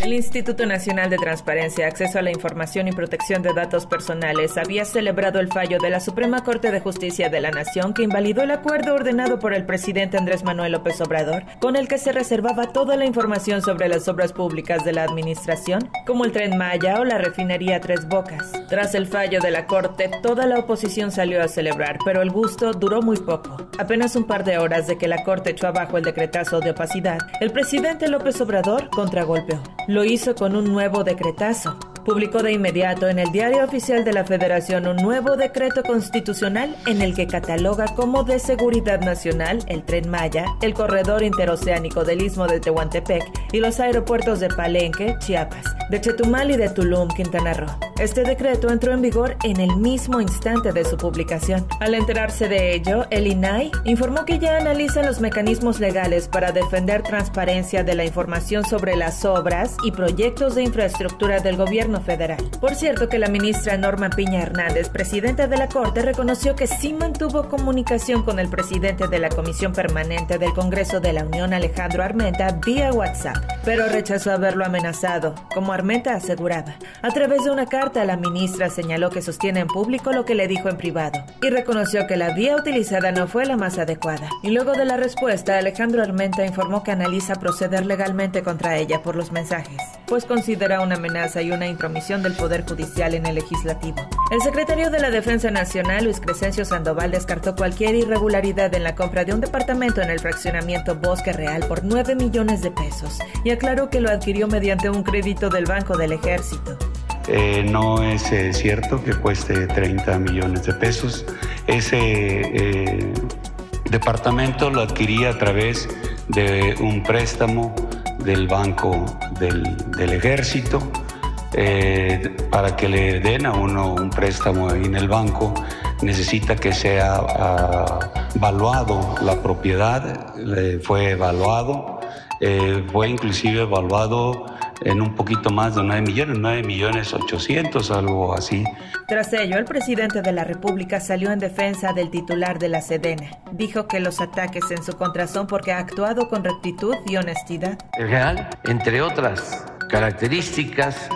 El Instituto Nacional de Transparencia, Acceso a la Información y Protección de Datos Personales había celebrado el fallo de la Suprema Corte de Justicia de la Nación que invalidó el acuerdo ordenado por el presidente Andrés Manuel López Obrador, con el que se reservaba toda la información sobre las obras públicas de la administración, como el tren Maya o la refinería Tres Bocas. Tras el fallo de la Corte, toda la oposición salió a celebrar, pero el gusto duró muy poco. Apenas un par de horas de que la Corte echó abajo el decretazo de opacidad, el presidente López Obrador contragolpeó. Lo hizo con un nuevo decretazo. Publicó de inmediato en el Diario Oficial de la Federación un nuevo decreto constitucional en el que cataloga como de seguridad nacional el tren Maya, el corredor interoceánico del istmo de Tehuantepec y los aeropuertos de Palenque, Chiapas, de Chetumal y de Tulum, Quintana Roo. Este decreto entró en vigor en el mismo instante de su publicación. Al enterarse de ello, el INAI informó que ya analizan los mecanismos legales para defender transparencia de la información sobre las obras y proyectos de infraestructura del gobierno federal. Por cierto que la ministra Norma Piña Hernández, presidenta de la Corte, reconoció que sí mantuvo comunicación con el presidente de la Comisión Permanente del Congreso de la Unión, Alejandro Armenta, vía WhatsApp, pero rechazó haberlo amenazado, como Armenta aseguraba. A través de una carta, la ministra señaló que sostiene en público lo que le dijo en privado y reconoció que la vía utilizada no fue la más adecuada. Y luego de la respuesta, Alejandro Armenta informó que analiza proceder legalmente contra ella por los mensajes, pues considera una amenaza y una intromisión del Poder Judicial en el legislativo. El secretario de la Defensa Nacional, Luis Crescencio Sandoval, descartó cualquier irregularidad en la compra de un departamento en el fraccionamiento Bosque Real por 9 millones de pesos y aclaró que lo adquirió mediante un crédito del Banco del Ejército. Eh, no es eh, cierto que cueste 30 millones de pesos. Ese eh, departamento lo adquirí a través de un préstamo del Banco del, del Ejército para que le den a uno un préstamo en el banco necesita que sea uh, evaluado la propiedad, fue evaluado, fue inclusive evaluado en un poquito más de 9 millones, 9 millones 800, algo así. Tras ello, el presidente de la República salió en defensa del titular de la Sedena. Dijo que los ataques en su contra son porque ha actuado con rectitud y honestidad. El general, entre otras características,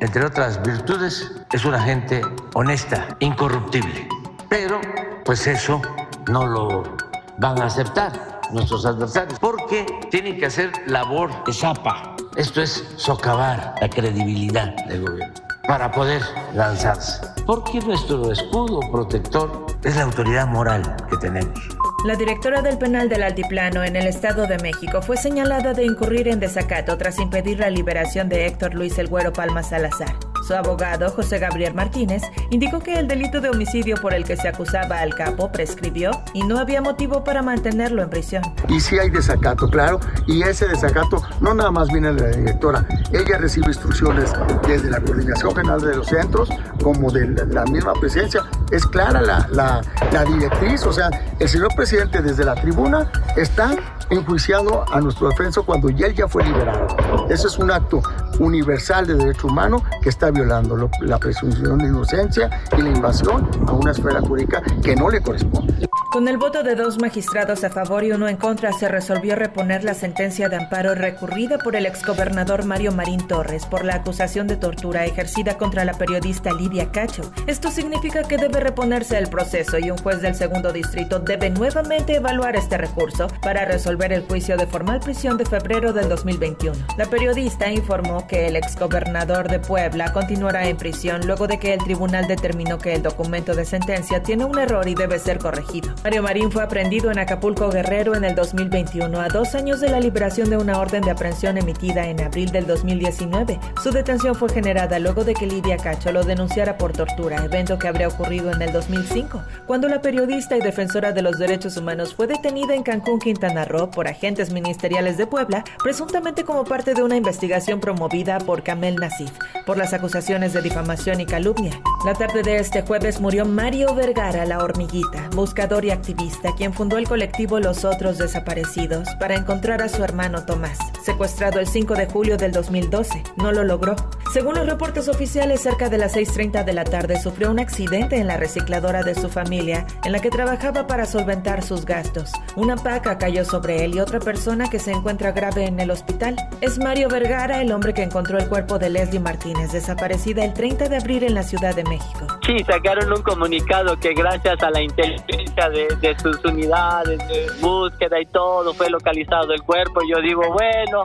entre otras virtudes, es una gente honesta, incorruptible. Pero, pues eso no lo van a aceptar nuestros adversarios, porque tienen que hacer labor de zapa esto es socavar la credibilidad del gobierno para poder lanzarse. Porque nuestro escudo protector es la autoridad moral que tenemos. La directora del penal del Altiplano en el Estado de México fue señalada de incurrir en desacato tras impedir la liberación de Héctor Luis El Güero Palma Salazar. Su abogado, José Gabriel Martínez, indicó que el delito de homicidio por el que se acusaba al capo prescribió y no había motivo para mantenerlo en prisión. Y sí hay desacato, claro, y ese desacato no nada más viene de la directora, ella recibe instrucciones desde la Coordinación General de los Centros como de la misma presencia. Es clara la, la, directriz, o sea, el señor presidente desde la tribuna está enjuiciado a nuestro defenso cuando ya él ya fue liberado. Ese es un acto universal de derecho humano que está violando la presunción de inocencia y la invasión a una esfera jurídica que no le corresponde. Con el voto de dos magistrados a favor y uno en contra, se resolvió reponer la sentencia de amparo recurrida por el exgobernador Mario Marín Torres por la acusación de tortura ejercida contra la periodista Lidia Cacho. Esto significa que debe reponerse el proceso y un juez del segundo distrito debe nuevamente evaluar este recurso para resolver el juicio de formal prisión de febrero del 2021. La periodista informó que el exgobernador de Puebla continuará en prisión luego de que el tribunal determinó que el documento de sentencia tiene un error y debe ser corregido. Mario Marín fue aprendido en Acapulco Guerrero en el 2021, a dos años de la liberación de una orden de aprehensión emitida en abril del 2019. Su detención fue generada luego de que Lidia Cacho lo denunciara por tortura, evento que habría ocurrido en el 2005, cuando la periodista y defensora de los derechos humanos fue detenida en Cancún, Quintana Roo, por agentes ministeriales de Puebla, presuntamente como parte de una investigación promovida por Kamel Nasif, por las acusaciones de difamación y calumnia. La tarde de este jueves murió Mario Vergara, la hormiguita, buscador y activista, quien fundó el colectivo Los Otros Desaparecidos para encontrar a su hermano Tomás, secuestrado el 5 de julio del 2012. No lo logró. Según los reportes oficiales, cerca de las 6.30 de la tarde sufrió un accidente en la recicladora de su familia, en la que trabajaba para solventar sus gastos. Una paca cayó sobre él y otra persona que se encuentra grave en el hospital. Es Mario Vergara, el hombre que encontró el cuerpo de Leslie Martínez, desaparecida el 30 de abril en la Ciudad de México. Sí, sacaron un comunicado que gracias a la inteligencia de, sus unidades de búsqueda y todo fue localizado el cuerpo. Yo digo, bueno,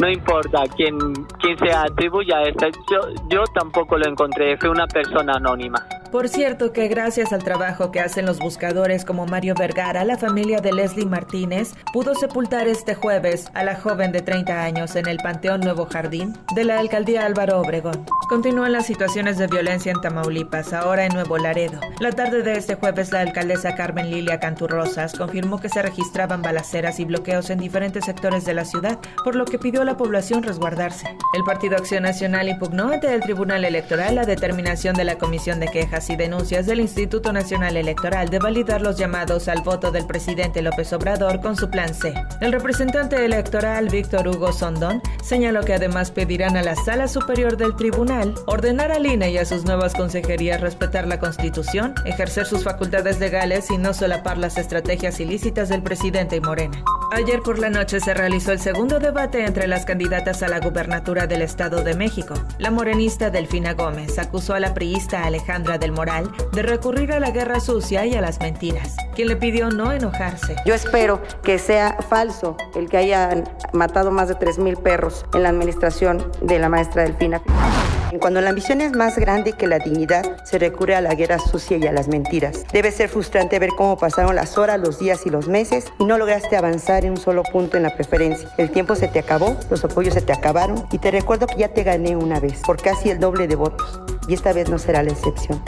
no importa quién, quién se atribuya a esto. Yo, yo tampoco lo encontré, fue una persona anónima. Por cierto que gracias al trabajo que hacen los buscadores como Mario Vergara, la familia de Leslie Martínez pudo sepultar este jueves a la joven de 30 años en el Panteón Nuevo Jardín de la alcaldía Álvaro Obregón. Continúan las situaciones de violencia en Tamaulipas, ahora en Nuevo Laredo. La tarde de este jueves, la alcaldesa Carmen Lilia Canturrosas confirmó que se registraban balaceras y bloqueos en diferentes sectores de la ciudad, por lo que pidió a la población resguardarse. El Partido Acción Nacional impugnó ante el Tribunal Electoral la determinación de la Comisión de Y denuncias del Instituto Nacional Electoral de validar los llamados al voto del presidente López Obrador con su plan C. El representante electoral Víctor Hugo Sondón señaló que además pedirán a la Sala Superior del Tribunal ordenar al INE y a sus nuevas consejerías respetar la Constitución, ejercer sus facultades legales y no solapar las estrategias ilícitas del presidente y Morena. Ayer por la noche se realizó el segundo debate entre las candidatas a la gubernatura del Estado de México. La morenista Delfina Gómez acusó a la priista Alejandra del Moral de recurrir a la guerra sucia y a las mentiras, quien le pidió no enojarse. Yo espero que sea falso el que hayan matado más de 3.000 perros en la administración de la maestra Delfina. Cuando la ambición es más grande que la dignidad, se recurre a la guerra sucia y a las mentiras. Debe ser frustrante ver cómo pasaron las horas, los días y los meses y no lograste avanzar en un solo punto en la preferencia. El tiempo se te acabó, los apoyos se te acabaron y te recuerdo que ya te gané una vez por casi el doble de votos y esta vez no será la excepción.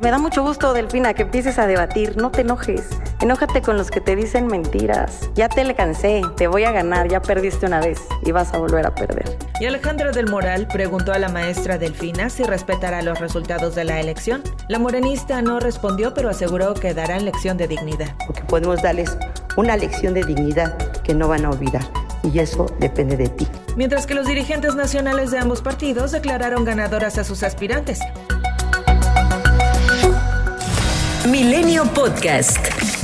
Me da mucho gusto, Delfina, que empieces a debatir. No te enojes. Enójate con los que te dicen mentiras. Ya te le cansé. Te voy a ganar. Ya perdiste una vez y vas a volver a perder. Y Alejandra del Moral preguntó a la maestra Delfina si respetará los resultados de la elección. La morenista no respondió, pero aseguró que darán lección de dignidad. Porque podemos darles una lección de dignidad que no van a olvidar. Y eso depende de ti. Mientras que los dirigentes nacionales de ambos partidos declararon ganadoras a sus aspirantes. Milenio Podcast.